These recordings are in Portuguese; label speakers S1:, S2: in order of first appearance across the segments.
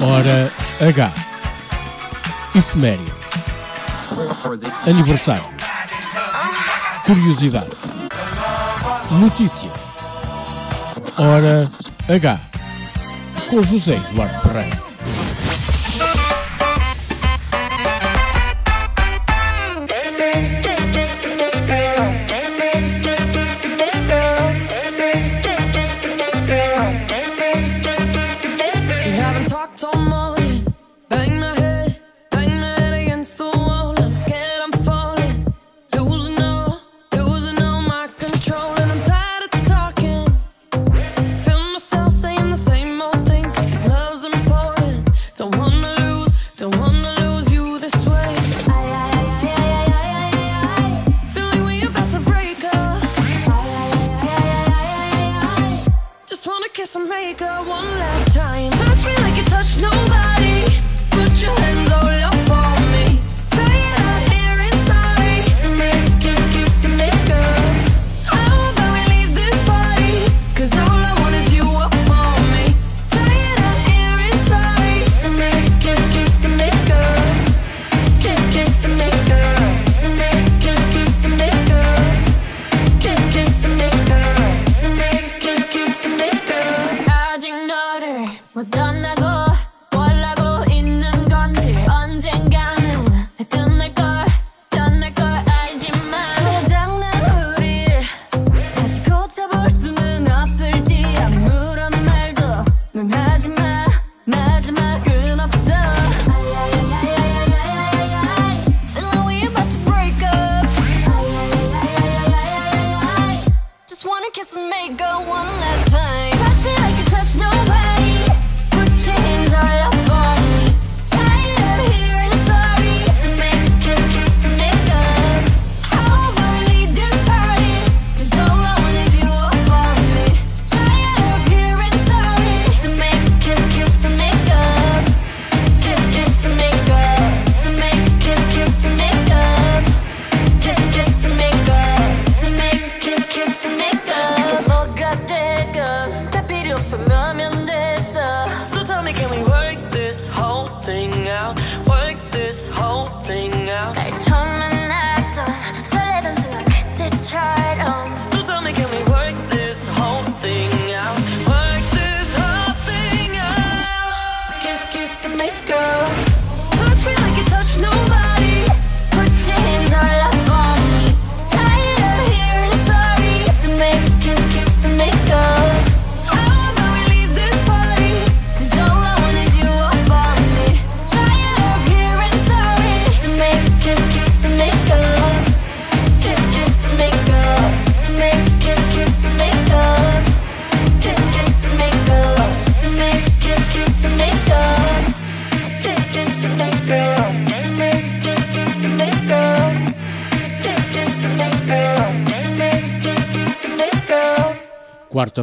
S1: Hora H. Efemérides. Aniversário. Curiosidade. Notícias. Hora H. Com José Eduardo Ferreira.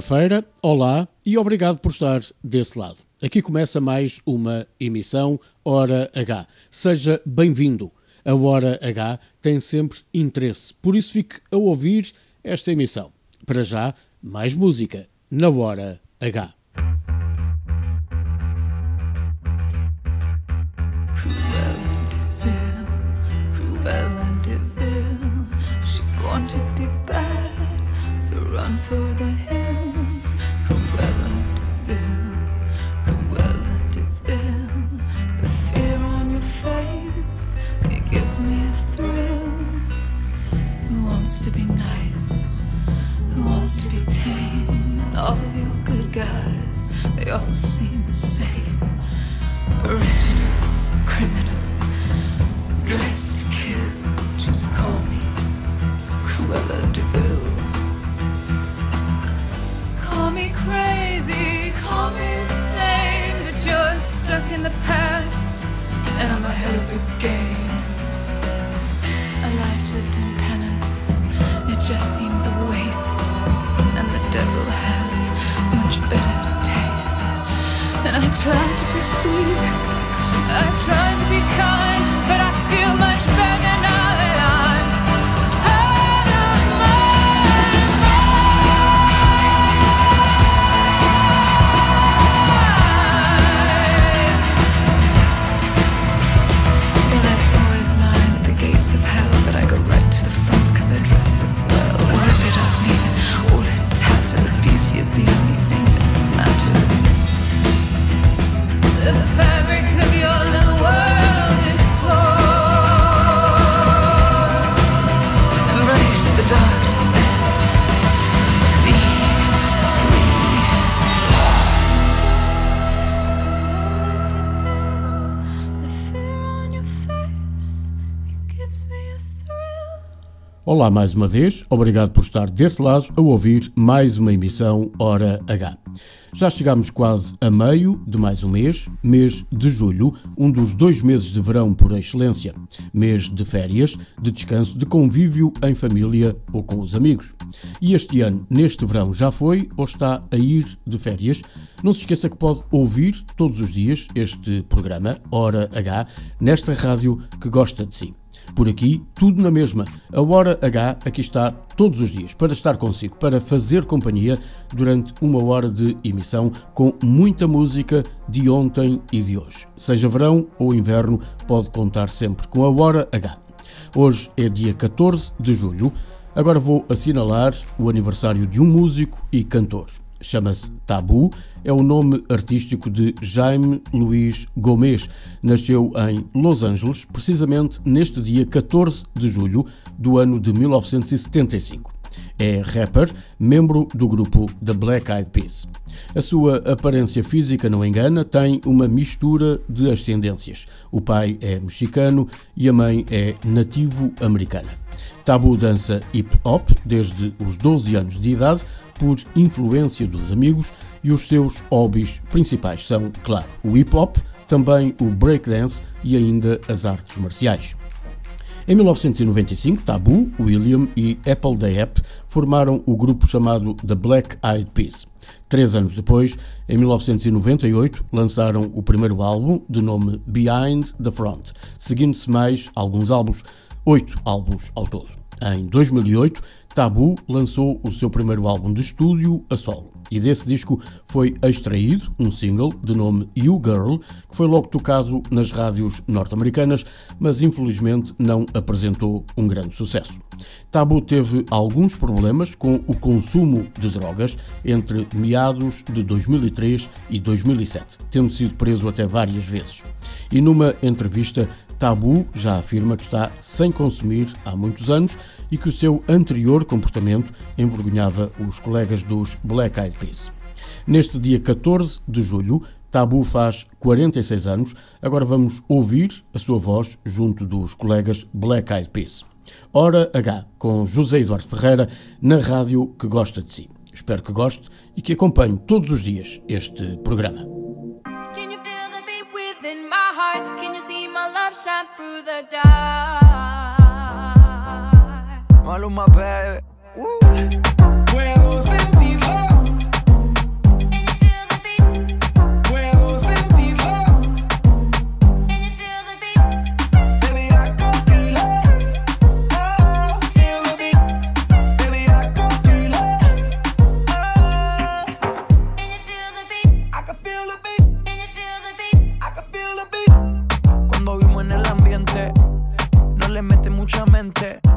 S1: Feira, olá e obrigado por estar desse lado. Aqui começa mais uma emissão Hora H. Seja bem-vindo. A Hora H tem sempre interesse, por isso fique a ouvir esta emissão. Para já, mais música na Hora H.
S2: to be bad. So run for the hill. all seem the same. Original, criminal, dressed to kill. Just call me Cruella Deville. Call me crazy, call me sane, but you're stuck in the past, and I'm ahead of the game. A life lived in penance, it just seems. tried to be sweet. I tried to be kind.
S3: Olá mais uma vez, obrigado por estar desse lado a ouvir mais uma emissão Hora H. Já chegamos quase a meio de mais um mês, mês de julho, um dos dois meses de verão por excelência. Mês de férias, de descanso, de convívio em família ou com os amigos. E este ano, neste verão, já foi ou está a ir de férias. Não se esqueça que pode ouvir todos os dias este programa, Hora H, nesta rádio que gosta de si. Por aqui, tudo na mesma. A Hora H aqui está todos os dias para estar consigo, para fazer companhia durante uma hora de emissão com muita música de ontem e de hoje. Seja verão ou inverno, pode contar sempre com a Hora H. Hoje é dia 14 de julho. Agora vou assinalar o aniversário de um músico e cantor. Chama-se Tabu, é o nome artístico de Jaime Luiz Gomes. Nasceu em Los Angeles, precisamente neste dia 14 de julho do ano de 1975. É rapper, membro do grupo The Black Eyed Peas. A sua aparência física não engana, tem uma mistura de ascendências. O pai é mexicano e a mãe é nativo-americana. Tabu dança hip hop desde os 12 anos de idade, por influência dos amigos, e os seus hobbies principais são, claro, o hip hop, também o breakdance e ainda as artes marciais. Em 1995, Tabu, William e Apple Dayap formaram o grupo chamado The Black Eyed Peas. Três anos depois, em 1998, lançaram o primeiro álbum, de nome Behind the Front, seguindo-se mais alguns álbuns, oito álbuns ao todo. Em 2008, Tabu lançou o seu primeiro álbum de estúdio a solo. E desse disco foi extraído um single de nome You Girl, que foi logo tocado nas rádios norte-americanas, mas infelizmente não apresentou um grande sucesso. Tabu teve alguns problemas com o consumo de drogas entre meados de 2003 e 2007, tendo sido preso até várias vezes. E numa entrevista, Tabu já afirma que está sem consumir há muitos anos e que o seu anterior comportamento envergonhava os colegas dos Black Eyed Peas. Neste dia 14 de julho, Tabu faz 46 anos. Agora vamos ouvir a sua voz junto dos colegas Black Eyed Peas. Hora H, com José Eduardo Ferreira, na rádio que gosta de si. Espero que goste e que acompanhe todos os dias este programa.
S4: Shine through the dark.
S5: Maluma, baby. Woo. gente.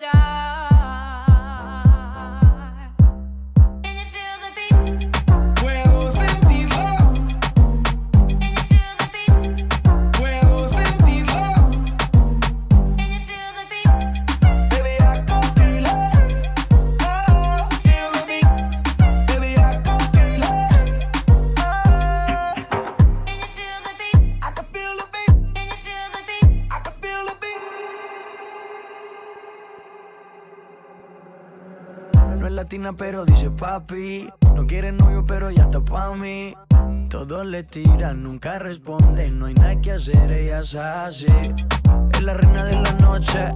S5: die. Pero dice papi. No quiere novio, pero ya está pa' mí. Todos le tiran, nunca responde. No hay nada que hacer, ella es así. Es la reina de la noche.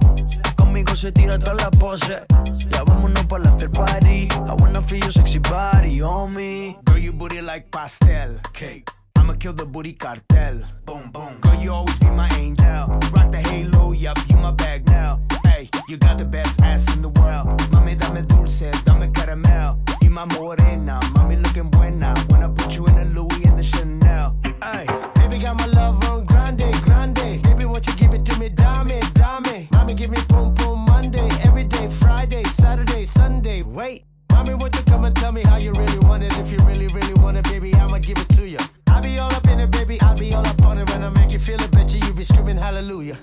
S5: Conmigo se tira toda la pose. Ya vámonos para la after party. I wanna feel your sexy body on me.
S6: Girl, you booty like pastel cake. I'ma kill the booty cartel. Boom, boom. Girl, you always be my angel. Rock the halo, yup, you my bag now. You got the best ass in the world. Mami, dame dulce, dame caramel. Y my morena, mami looking buena. When I put you in the Louis and the Chanel. Hey, baby, got my love on grande, grande. Baby, won't you give it to me, dame, dame. Mami, give me boom, boom, Monday. Every day, Friday, Saturday, Sunday. Wait. Mommy, won't you come and tell me how you really want it? If you really, really want it, baby, I'ma give it to you. I be all up in it, baby, I be all up on it. When I make you feel it, bet you, you be screaming hallelujah.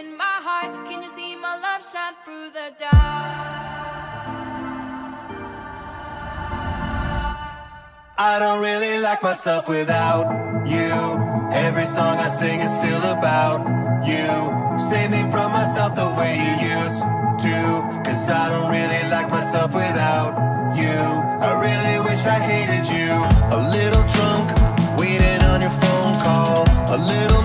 S4: Within my heart? Can you see my love shine through the dark?
S7: I don't really like myself without you. Every song I sing is still about you. Save me from myself the way you used to. Cause I don't really like myself without you. I really wish I hated you. A little drunk, waiting on your phone call. A little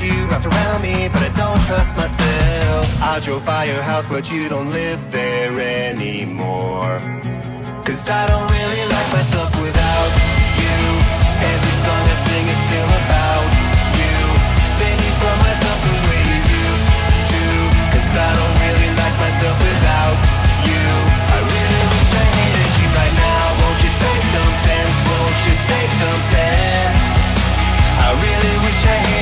S7: You wrapped around me, but I don't trust myself. I drove by your house, but you don't live there anymore. Cause I don't really like myself without you. Every song I sing is still about you. Save me from myself the way you used to. Cause I don't really like myself without you. I really wish I hated you right now. Won't you say something? Won't you say something? I really wish I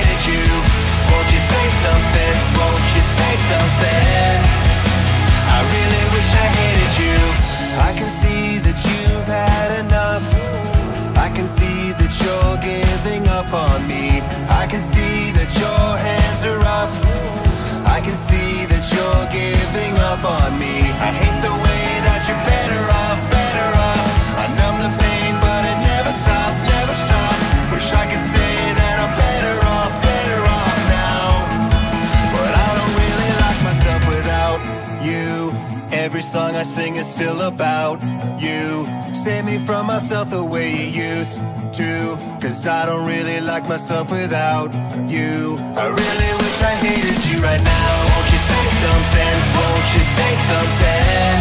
S7: about you. Save me from myself the way you used to. Cause I don't really like myself without you. I really wish I hated you right now. Won't you say something? Won't you say something?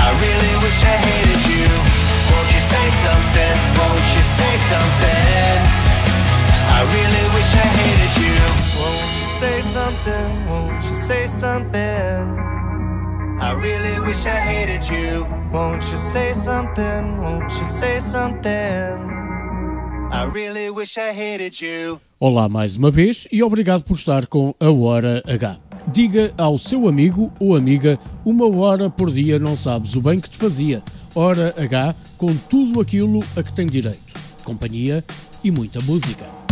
S7: I really wish I hated you. Won't you say something? Won't you say something? I really wish I hated you. Won't you say something? Won't you say something? I really wish I hated you. Won't you say something? Won't you say something? I really wish I hated you.
S3: Olá mais uma vez e obrigado por estar com a Hora H. Diga ao seu amigo ou amiga, uma hora por dia não sabes o bem que te fazia. Hora H com tudo aquilo a que tem direito. Companhia e muita música.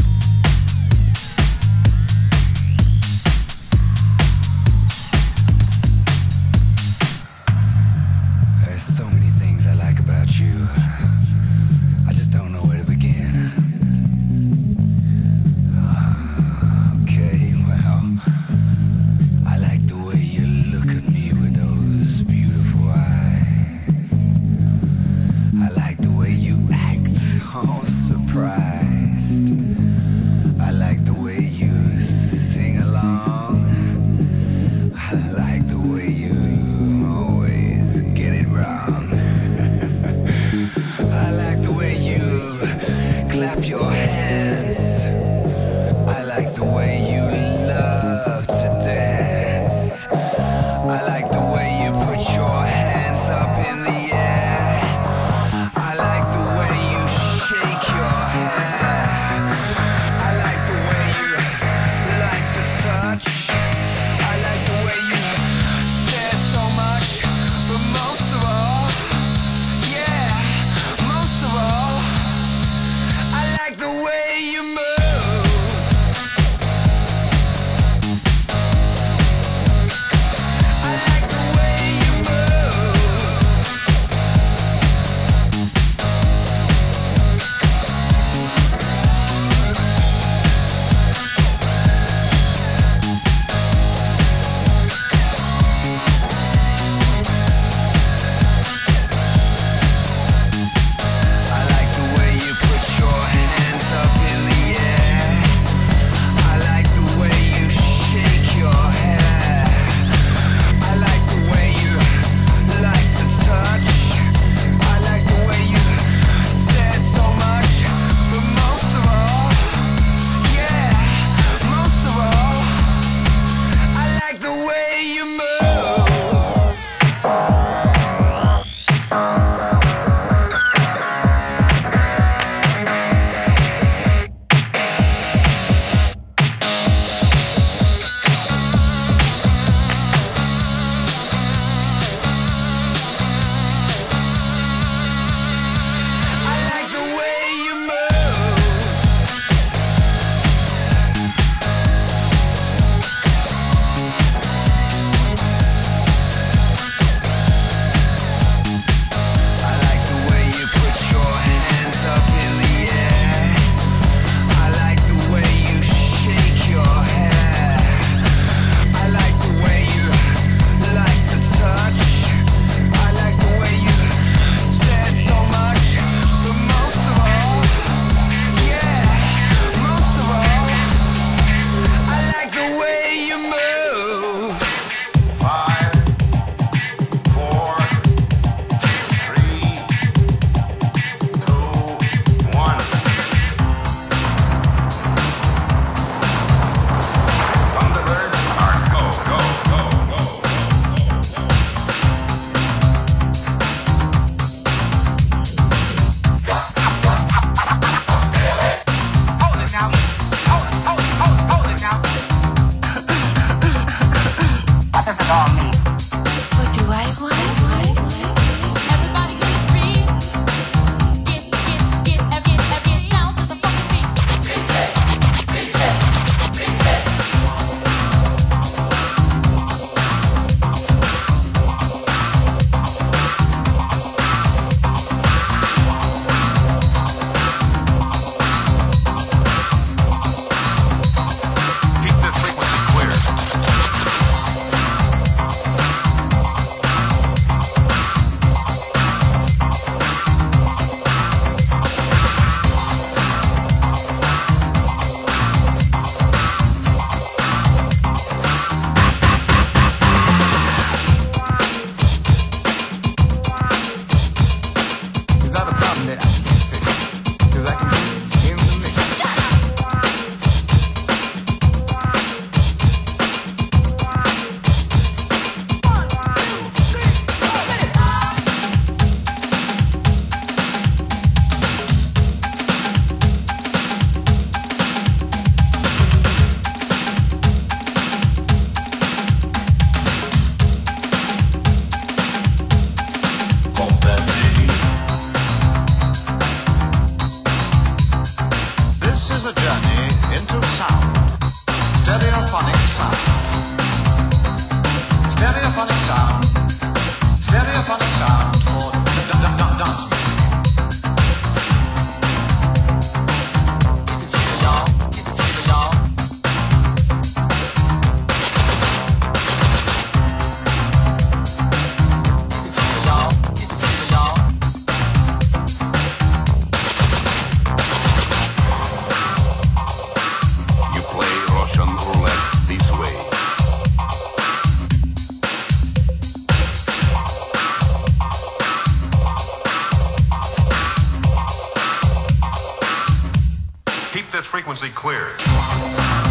S4: Frequency cleared.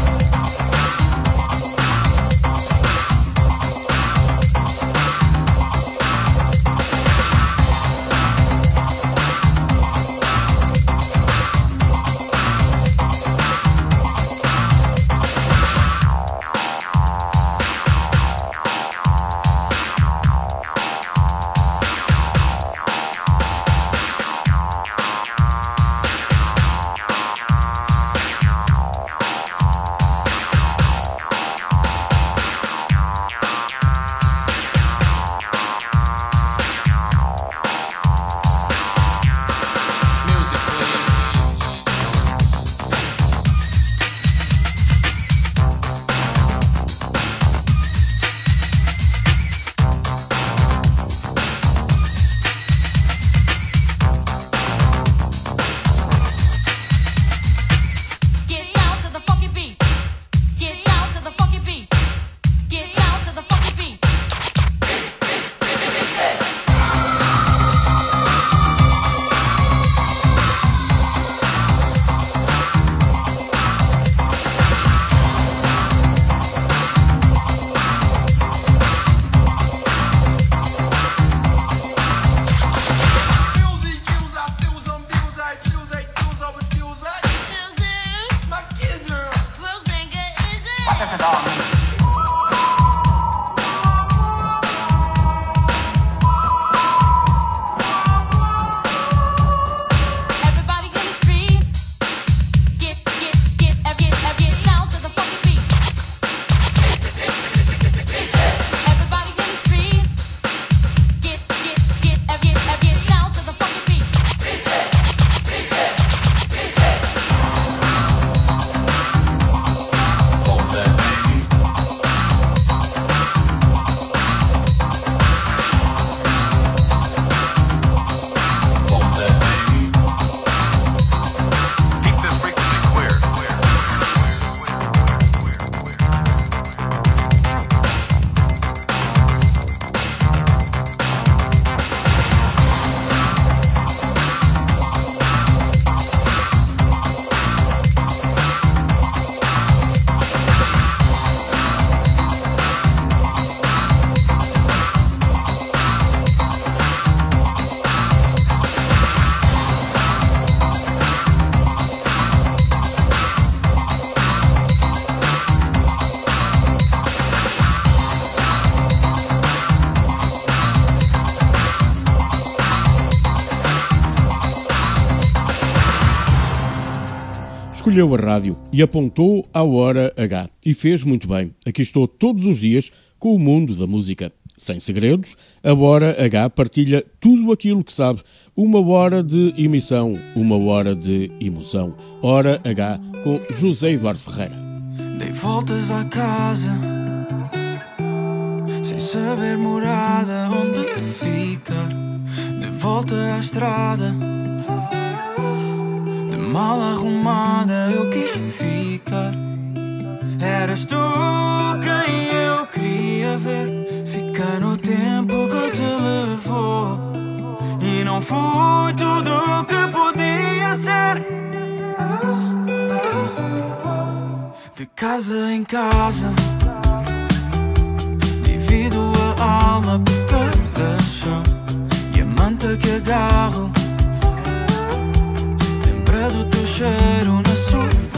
S3: Escolheu a rádio e apontou à hora H. E fez muito bem. Aqui estou todos os dias com o mundo da música. Sem segredos, a Hora H partilha tudo aquilo que sabe. Uma hora de emissão, uma hora de emoção. Hora H com José Eduardo Ferreira.
S8: Dei voltas à casa Sem saber morada onde ficar De volta à estrada mal arrumada eu quis ficar. Eras tu quem eu queria ver. Ficar no tempo que te levou. E não fui tudo o que podia ser. De casa em casa Divido a alma por cada chão. E a manta que agarro Lembra do cheiro na solidão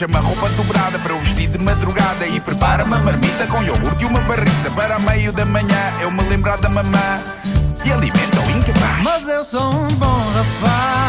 S9: deixa-me a roupa dobrada para o vestir de madrugada e prepara-me a marmita com iogurte e uma barrita. Para meio da manhã eu me lembrar da mamã que alimenta o incapaz.
S10: Mas eu sou um bom rapaz.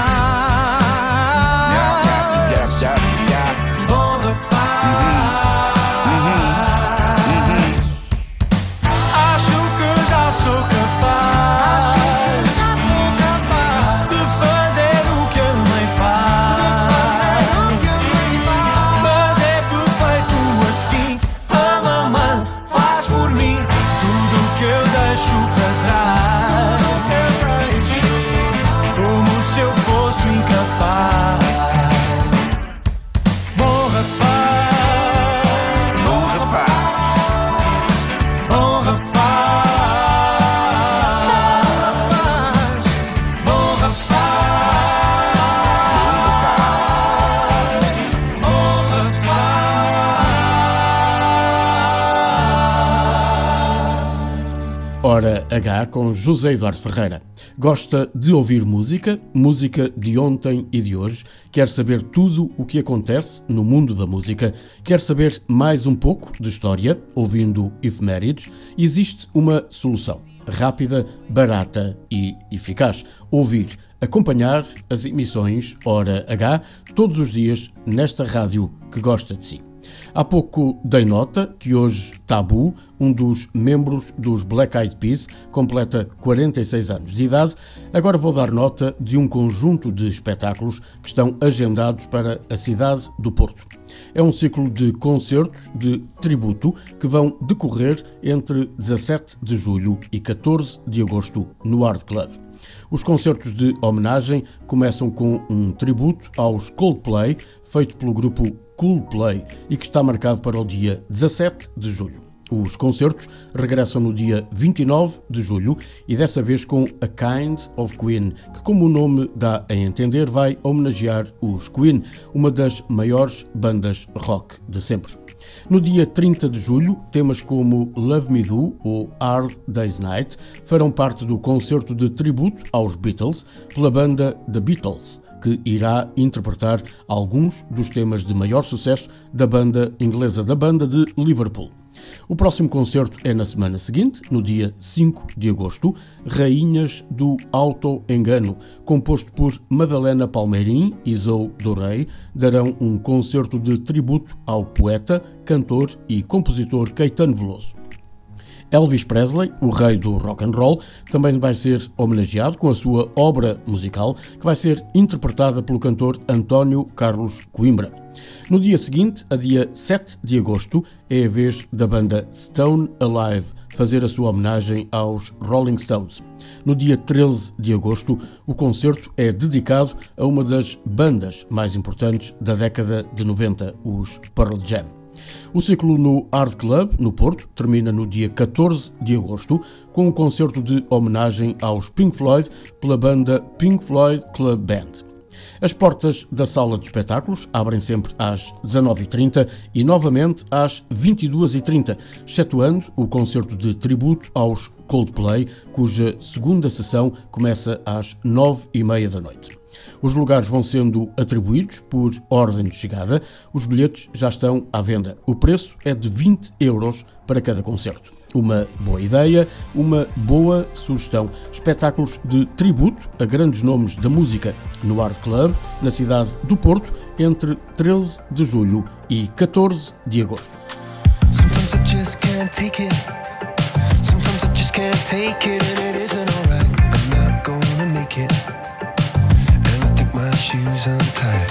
S3: H com José Eduardo Ferreira. Gosta de ouvir música, música de ontem e de hoje, quer saber tudo o que acontece no mundo da música, quer saber mais um pouco de história, ouvindo efemérides, existe uma solução. Rápida, barata e eficaz. Ouvir, acompanhar as emissões Hora H todos os dias nesta rádio que gosta de si. Há pouco dei nota que hoje Tabu, um dos membros dos Black Eyed Peas, completa 46 anos de idade. Agora vou dar nota de um conjunto de espetáculos que estão agendados para a cidade do Porto. É um ciclo de concertos de tributo que vão decorrer entre 17 de julho e 14 de agosto no Art Club. Os concertos de homenagem começam com um tributo aos Coldplay, feito pelo grupo Coolplay e que está marcado para o dia 17 de julho. Os concertos regressam no dia 29 de julho e dessa vez com A Kind of Queen, que, como o nome dá a entender, vai homenagear os Queen, uma das maiores bandas rock de sempre. No dia 30 de julho, temas como Love Me Do ou Hard Day's Night farão parte do concerto de tributo aos Beatles pela banda The Beatles, que irá interpretar alguns dos temas de maior sucesso da banda inglesa da banda de Liverpool. O próximo concerto é na semana seguinte, no dia 5 de agosto, Rainhas do Auto-Engano, composto por Madalena Palmeirim e Zoe Dorei, darão um concerto de tributo ao poeta, cantor e compositor Caetano Veloso. Elvis Presley, o rei do rock and roll, também vai ser homenageado com a sua obra musical, que vai ser interpretada pelo cantor António Carlos Coimbra. No dia seguinte, a dia 7 de agosto, é a vez da banda Stone Alive fazer a sua homenagem aos Rolling Stones. No dia 13 de agosto, o concerto é dedicado a uma das bandas mais importantes da década de 90, os Pearl Jam. O ciclo no Art Club, no Porto, termina no dia 14 de agosto com um concerto de homenagem aos Pink Floyd pela banda Pink Floyd Club Band. As portas da sala de espetáculos abrem sempre às 19h30 e novamente às 22h30, excetuando o concerto de tributo aos Coldplay, cuja segunda sessão começa às 9h30 da noite. Os lugares vão sendo atribuídos por ordem de chegada. Os bilhetes já estão à venda. O preço é de 20 euros para cada concerto. Uma boa ideia, uma boa sugestão. Espetáculos de tributo a grandes nomes da música no Art Club, na cidade do Porto, entre 13 de julho e 14 de agosto.
S11: Sometimes I just can't take it. Sometimes I just can't take it, shoes untied.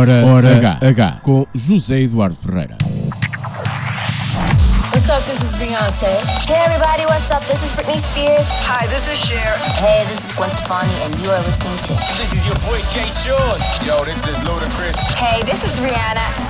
S3: Hora, Hora H, com José Eduardo Ferreira.
S1: What's up? This is Beyonce. Hey everybody, what's up? This is Britney Spears. Hi, this is Cher. Hey, this is Gwen Stefani, and you are listening to.
S6: This is your boy Jay Sean. Yo, this is Ludacris.
S1: Hey, this is Rihanna.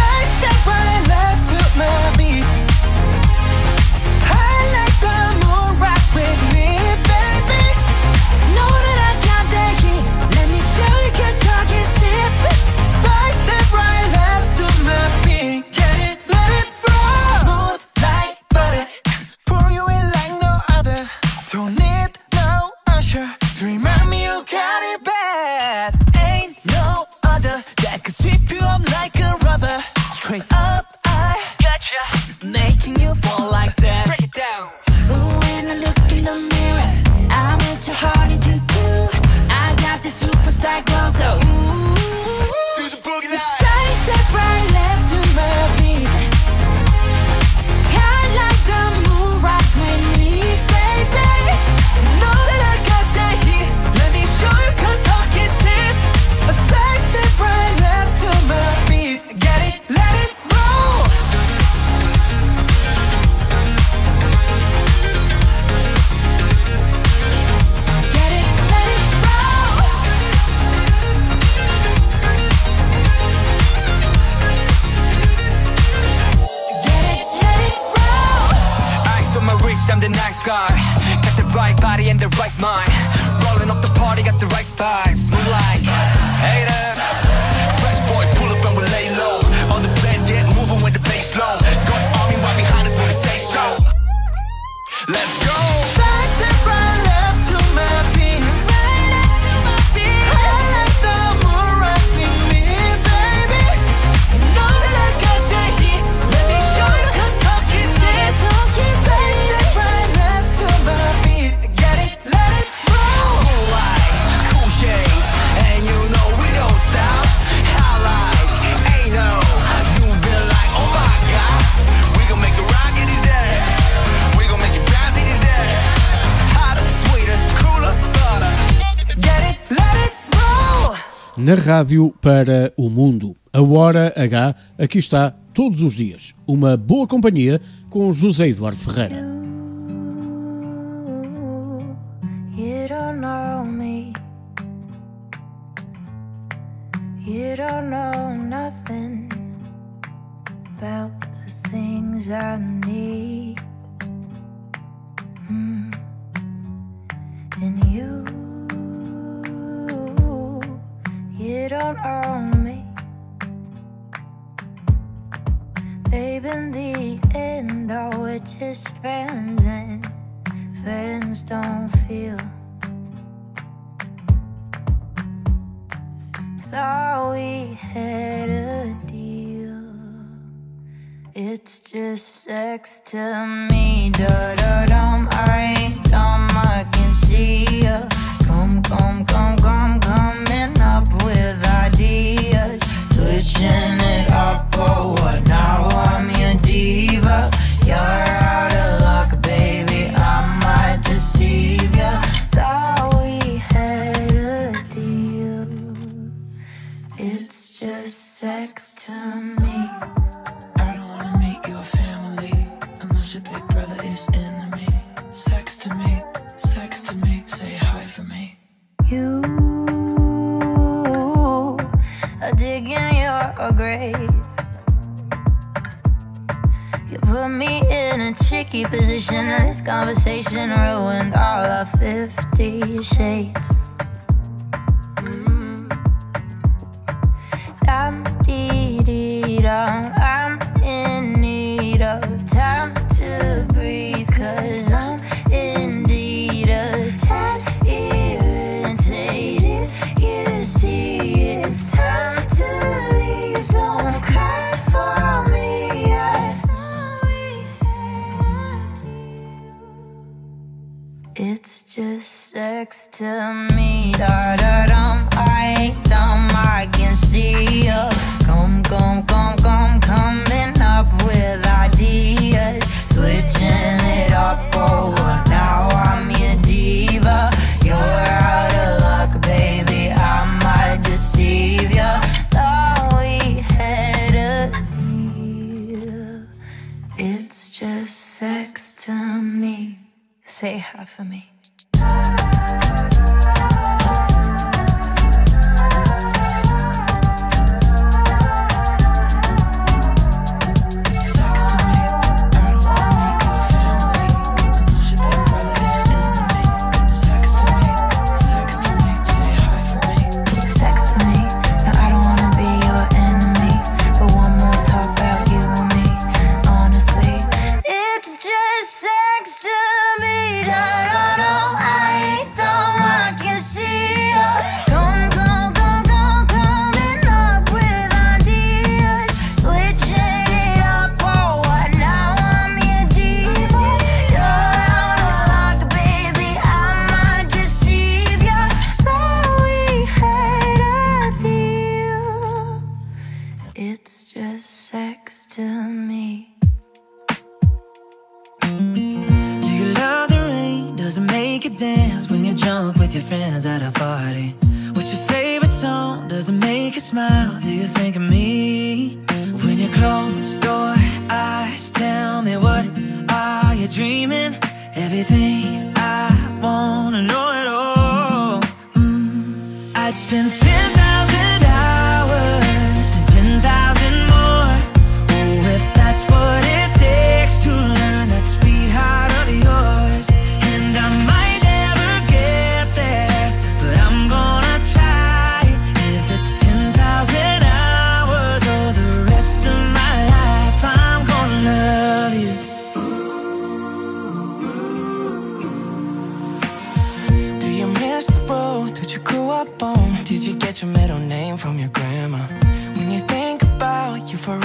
S12: rádio para o mundo. A Hora H aqui está todos os dias. Uma boa companhia com José Eduardo Ferreira.
S13: And you it all on me. Babe, in the end, oh, we're just friends, and friends don't feel. Thought we had a deal. It's just sex to me. Da da dum, I ain't dumb, I can see ya. Come, come, come, come, come and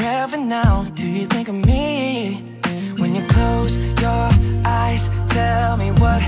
S13: heaven now
S12: Do you think of me? When you close your eyes Tell me what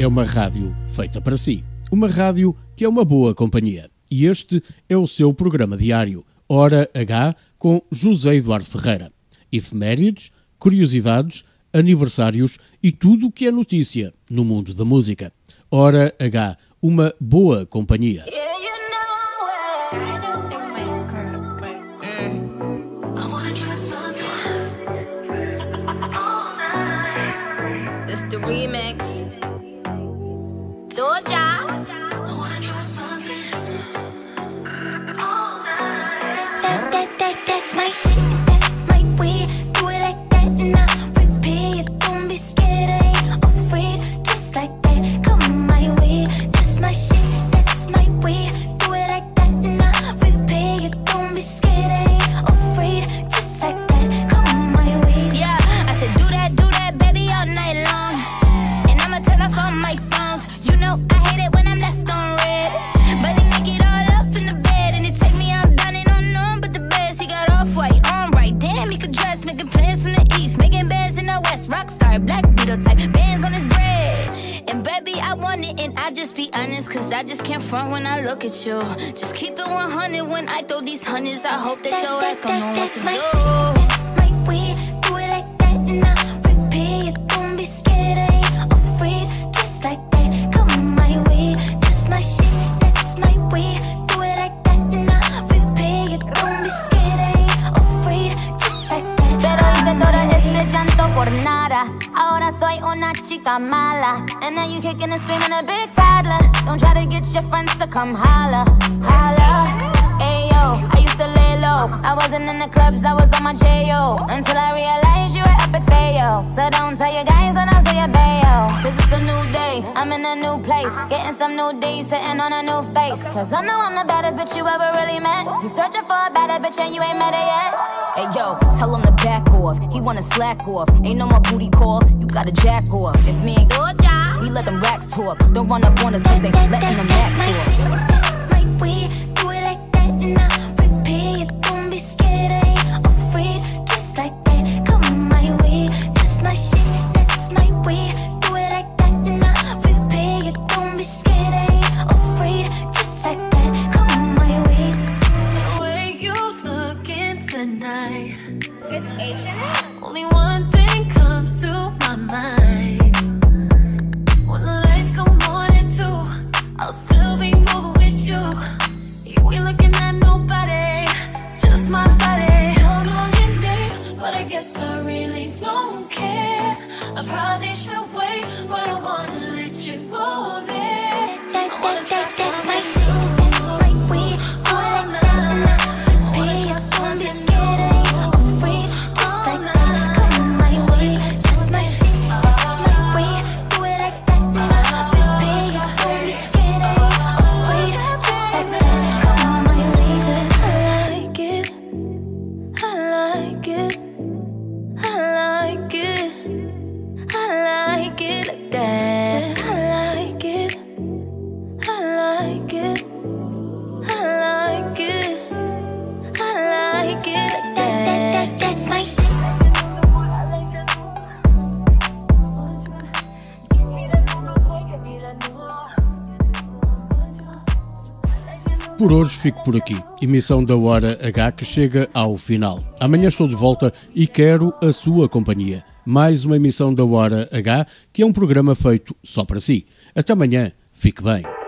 S3: é uma rádio feita para si. Uma rádio que é uma boa companhia. E este é o seu programa diário, Hora H, com José Eduardo Ferreira. Efemérides, curiosidades, aniversários e tudo o que é notícia no mundo da música. Hora H, uma boa companhia.
S4: Remix.
S14: I just can't front when I look at you. Just keep it 100 when I throw these hundreds. I hope that your ass gon' know what to do.
S1: Una chica mala. And now you kicking and screaming a big toddler. Don't try to get your friends to come holla. Holla. Ayo, I used to lay low. I wasn't in the clubs, I was on my J.O. Until I realized you were epic fail. So don't tell your in a new place. Getting some new days, sitting on a new face. Cause I know I'm the baddest bitch you ever really met. You searching for a better bitch and you ain't met her yet. Hey yo, tell him to back off. He wanna slack off. Ain't no more booty calls. You gotta jack off. It's me and Georgia. We let them racks talk. Don't run up on us cause they letting them max talk.
S3: Por hoje fico por aqui. Emissão da Hora H que chega ao final. Amanhã estou de volta e quero a sua companhia. Mais uma emissão da Hora H, que é um programa feito só para si. Até amanhã. Fique bem.